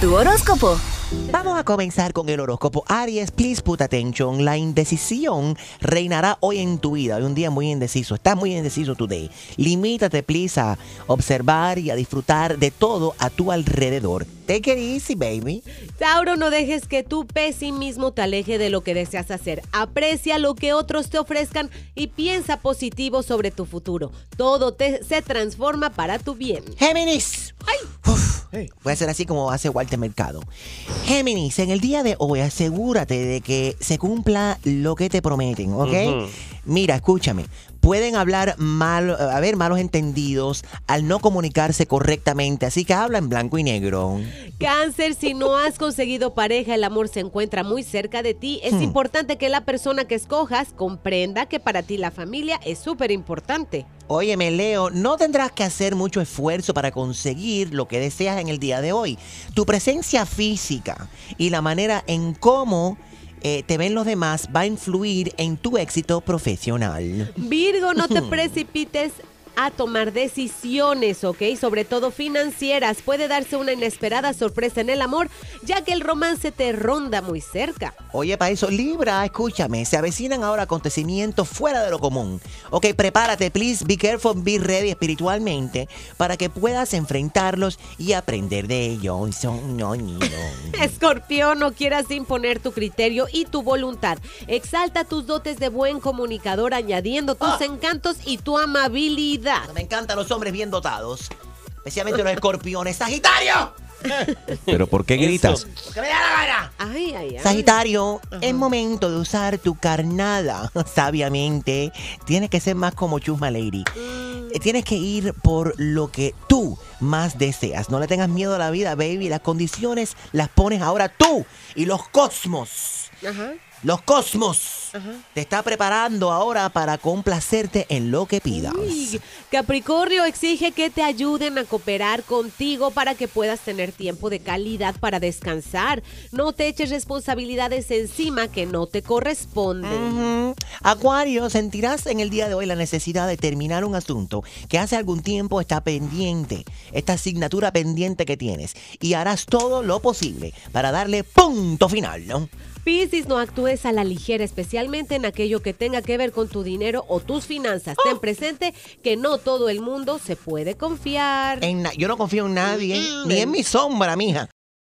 Tu horóscopo. Vamos a comenzar con el horóscopo. Aries, please put attention. La indecisión reinará hoy en tu vida. Hoy un día muy indeciso. Estás muy indeciso today. Limítate, please, a observar y a disfrutar de todo a tu alrededor. Take it easy, baby. Tauro, no dejes que tu pesimismo te aleje de lo que deseas hacer. Aprecia lo que otros te ofrezcan y piensa positivo sobre tu futuro. Todo te- se transforma para tu bien. Géminis. Uf, Voy a hacer así como hace Walter Mercado. Géminis, en el día de hoy asegúrate de que se cumpla lo que te prometen, ¿ok? Mira, escúchame. Pueden hablar mal, haber malos entendidos al no comunicarse correctamente, así que habla en blanco y negro. Cáncer, si no has conseguido pareja, el amor se encuentra muy cerca de ti. Es importante que la persona que escojas comprenda que para ti la familia es súper importante. Óyeme, Leo, no tendrás que hacer mucho esfuerzo para conseguir lo que deseas en el día de hoy. Tu presencia física y la manera en cómo eh, te ven los demás va a influir en tu éxito profesional. Virgo, no te precipites a tomar decisiones, ¿ok? Sobre todo financieras. Puede darse una inesperada sorpresa en el amor, ya que el romance te ronda muy cerca. Oye, para eso, Libra, escúchame, se avecinan ahora acontecimientos fuera de lo común. Ok, prepárate, please, be careful, be ready espiritualmente para que puedas enfrentarlos y aprender de ellos. Escorpión, no quieras imponer tu criterio y tu voluntad. Exalta tus dotes de buen comunicador añadiendo tus encantos y tu amabilidad. Me encantan los hombres bien dotados, especialmente los escorpiones. ¡Sagitario! ¿Pero por qué gritas? ¡Que me da la gana! Ay, ay, ay. Sagitario, es momento de usar tu carnada sabiamente. Tienes que ser más como Chusma Lady. Eh, Tienes que ir por lo que tú más deseas. No le tengas miedo a la vida, baby. Las condiciones las pones ahora tú y los cosmos. Ajá. Los cosmos te está preparando ahora para complacerte en lo que pidas. Uy, Capricornio exige que te ayuden a cooperar contigo para que puedas tener tiempo de calidad para descansar. No te eches responsabilidades encima que no te corresponden. Acuario, sentirás en el día de hoy la necesidad de terminar un asunto que hace algún tiempo está pendiente, esta asignatura pendiente que tienes, y harás todo lo posible para darle punto final, ¿no? Piscis, no actúes a la ligera, especialmente en aquello que tenga que ver con tu dinero o tus finanzas. Ten presente que no todo el mundo se puede confiar. En yo no confío en nadie, ni en mi sombra, mija.